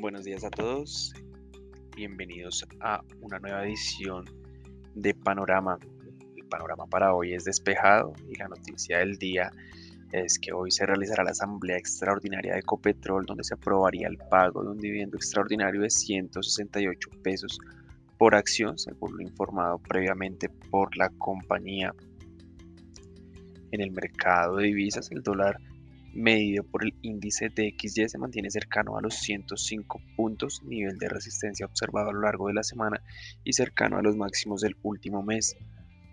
Buenos días a todos, bienvenidos a una nueva edición de Panorama. El panorama para hoy es despejado y la noticia del día que hoy se realizará la Asamblea Extraordinaria de Ecopetrol donde se aprobaría el pago de un dividendo extraordinario de 168 pesos por acción, según lo informado previamente por la compañía. En el mercado de divisas, el dólar medido por el índice de XY se mantiene cercano a los 105 puntos, nivel de resistencia observado a lo largo de la semana y cercano a los máximos del último mes.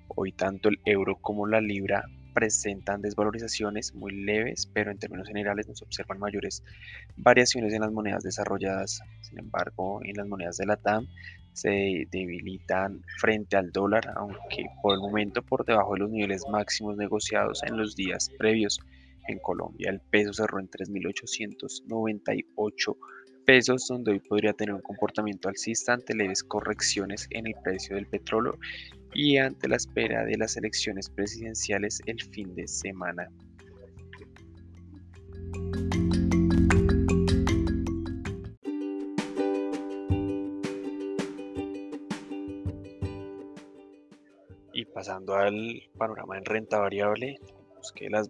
Hoy tanto el euro como la libra presentan desvalorizaciones muy leves, pero en términos generales no se observan mayores variaciones en las monedas desarrolladas. Sin embargo, en las monedas de la TAM se debilitan frente al dólar, aunque por el momento por debajo de los niveles máximos negociados en los días previos. En Colombia el peso cerró en 3.898 pesos, donde hoy podría tener un comportamiento alcista ante leves correcciones en el precio del petróleo y ante la espera de las elecciones presidenciales el fin de semana. Y pasando al panorama en renta variable, vemos que las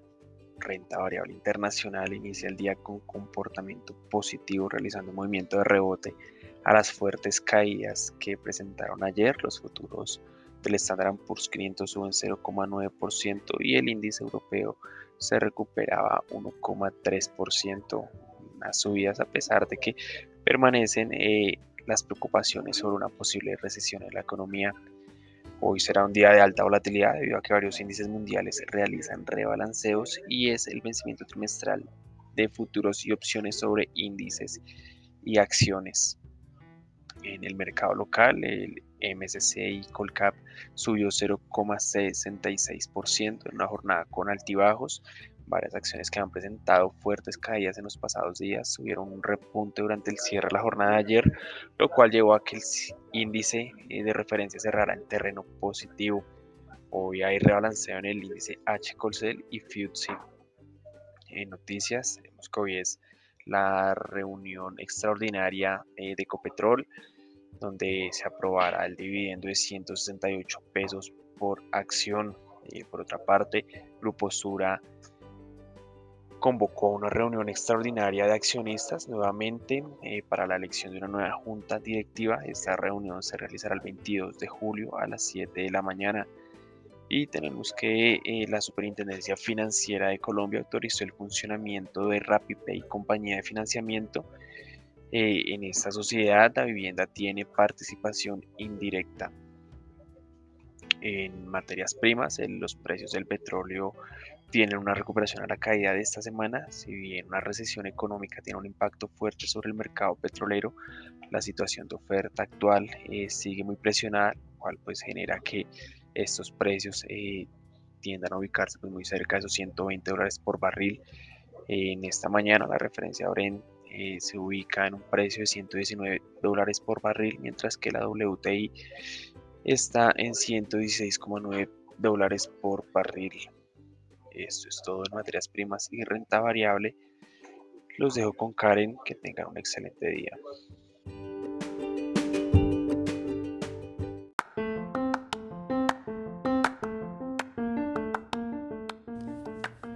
renta variable internacional inicia el día con comportamiento positivo, realizando movimiento de rebote a las fuertes caídas que presentaron ayer. Los futuros del Standard Poor's 500 suben 0,9% y el índice europeo se recuperaba 1,3%. Unas subidas a pesar de que permanecen eh, las preocupaciones sobre una posible recesión en la economía Hoy será un día de alta volatilidad debido a que varios índices mundiales realizan rebalanceos y es el vencimiento trimestral de futuros y opciones sobre índices y acciones. En el mercado local, el MSCI Colcap subió 0,66% en una jornada con altibajos, Varias acciones que han presentado fuertes caídas en los pasados días tuvieron un repunte durante el cierre de la jornada de ayer, lo cual llevó a que el índice eh, de referencia cerrara en terreno positivo. Hoy hay rebalanceo en el índice H. Colcel y FTSE. En noticias, vemos que hoy es la reunión extraordinaria eh, de Ecopetrol, donde se aprobará el dividendo de 168 pesos por acción. y por otra parte, Grupo Sura convocó una reunión extraordinaria de accionistas nuevamente eh, para la elección de una nueva junta directiva. Esta reunión se realizará el 22 de julio a las 7 de la mañana. Y tenemos que eh, la Superintendencia Financiera de Colombia autorizó el funcionamiento de RappiPay, compañía de financiamiento. Eh, en esta sociedad la vivienda tiene participación indirecta en materias primas. los precios del petróleo tienen una recuperación a la caída de esta semana. Si bien una recesión económica tiene un impacto fuerte sobre el mercado petrolero, la situación de oferta actual eh, sigue muy presionada, lo cual pues genera que estos precios eh, tiendan a ubicarse pues, muy cerca de esos 120 dólares por barril. en esta mañana la referencia Oren eh, se ubica en un precio de 119 dólares por barril, mientras que la WTI está en 116,9 dólares por barril. Esto es todo en materias primas y renta variable. Los dejo con Karen, que tengan un excelente día.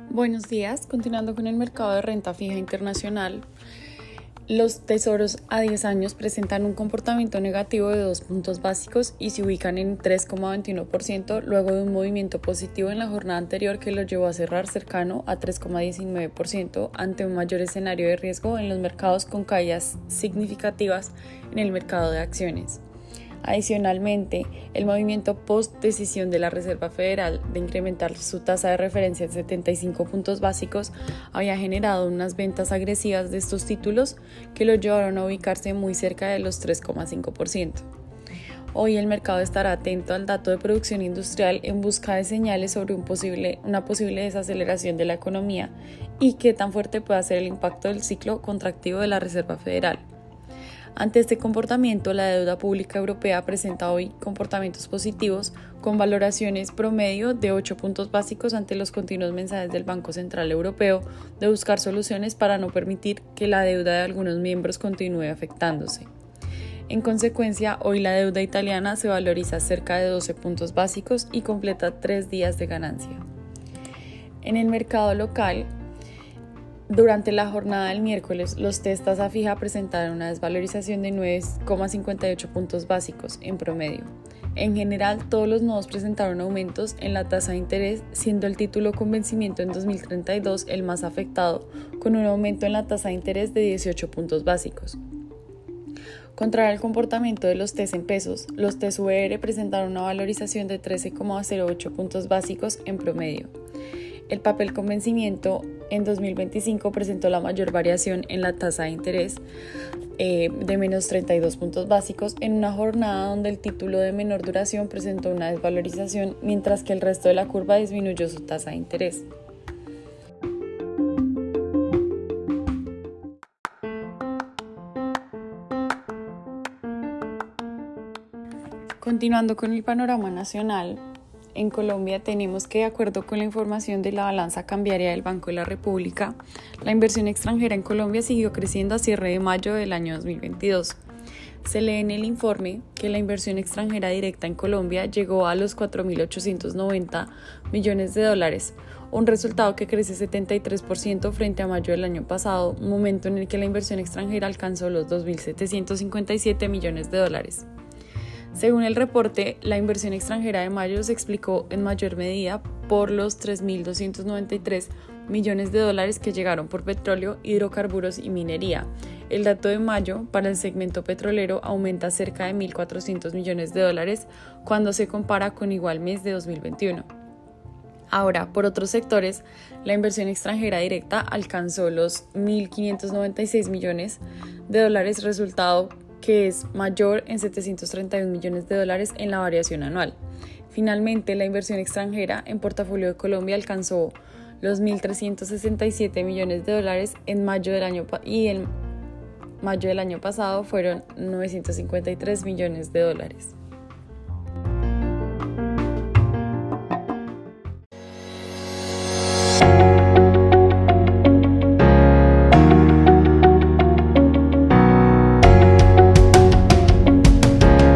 Buenos días, continuando con el mercado de renta fija internacional. Los tesoros a 10 años presentan un comportamiento negativo de dos puntos básicos y se ubican en 3,21% luego de un movimiento positivo en la jornada anterior que los llevó a cerrar cercano a 3,19% ante un mayor escenario de riesgo en los mercados con caídas significativas en el mercado de acciones. Adicionalmente, el movimiento post decisión de la Reserva Federal de incrementar su tasa de referencia en 75 puntos básicos había generado unas ventas agresivas de estos títulos que los llevaron a ubicarse muy cerca de los 3,5%. Hoy el mercado estará atento al dato de producción industrial en busca de señales sobre una posible desaceleración de la economía y qué tan fuerte puede ser el impacto del ciclo contractivo de la Reserva Federal. Ante este comportamiento, la deuda pública europea presenta hoy comportamientos positivos con valoraciones promedio de 8 puntos básicos ante los continuos mensajes del Banco Central Europeo de buscar soluciones para no permitir que la deuda de algunos miembros continúe afectándose. En consecuencia, hoy la deuda italiana se valoriza cerca de 12 puntos básicos y completa tres días de ganancia. En el mercado local, durante la jornada del miércoles, los test tasa fija presentaron una desvalorización de 9,58 puntos básicos en promedio. En general, todos los nodos presentaron aumentos en la tasa de interés, siendo el título con vencimiento en 2032 el más afectado, con un aumento en la tasa de interés de 18 puntos básicos. Contra el comportamiento de los TES en pesos, los TES VR presentaron una valorización de 13,08 puntos básicos en promedio. El papel con vencimiento en 2025 presentó la mayor variación en la tasa de interés eh, de menos 32 puntos básicos en una jornada donde el título de menor duración presentó una desvalorización mientras que el resto de la curva disminuyó su tasa de interés. Continuando con el panorama nacional, en Colombia tenemos que, de acuerdo con la información de la balanza cambiaria del Banco de la República, la inversión extranjera en Colombia siguió creciendo a cierre de mayo del año 2022. Se lee en el informe que la inversión extranjera directa en Colombia llegó a los 4.890 millones de dólares, un resultado que crece 73% frente a mayo del año pasado, momento en el que la inversión extranjera alcanzó los 2.757 millones de dólares. Según el reporte, la inversión extranjera de mayo se explicó en mayor medida por los 3.293 millones de dólares que llegaron por petróleo, hidrocarburos y minería. El dato de mayo para el segmento petrolero aumenta cerca de 1.400 millones de dólares cuando se compara con igual mes de 2021. Ahora, por otros sectores, la inversión extranjera directa alcanzó los 1.596 millones de dólares, resultado que es mayor en 731 millones de dólares en la variación anual. Finalmente, la inversión extranjera en portafolio de Colombia alcanzó los 1.367 millones de dólares en mayo del año y en mayo del año pasado fueron 953 millones de dólares.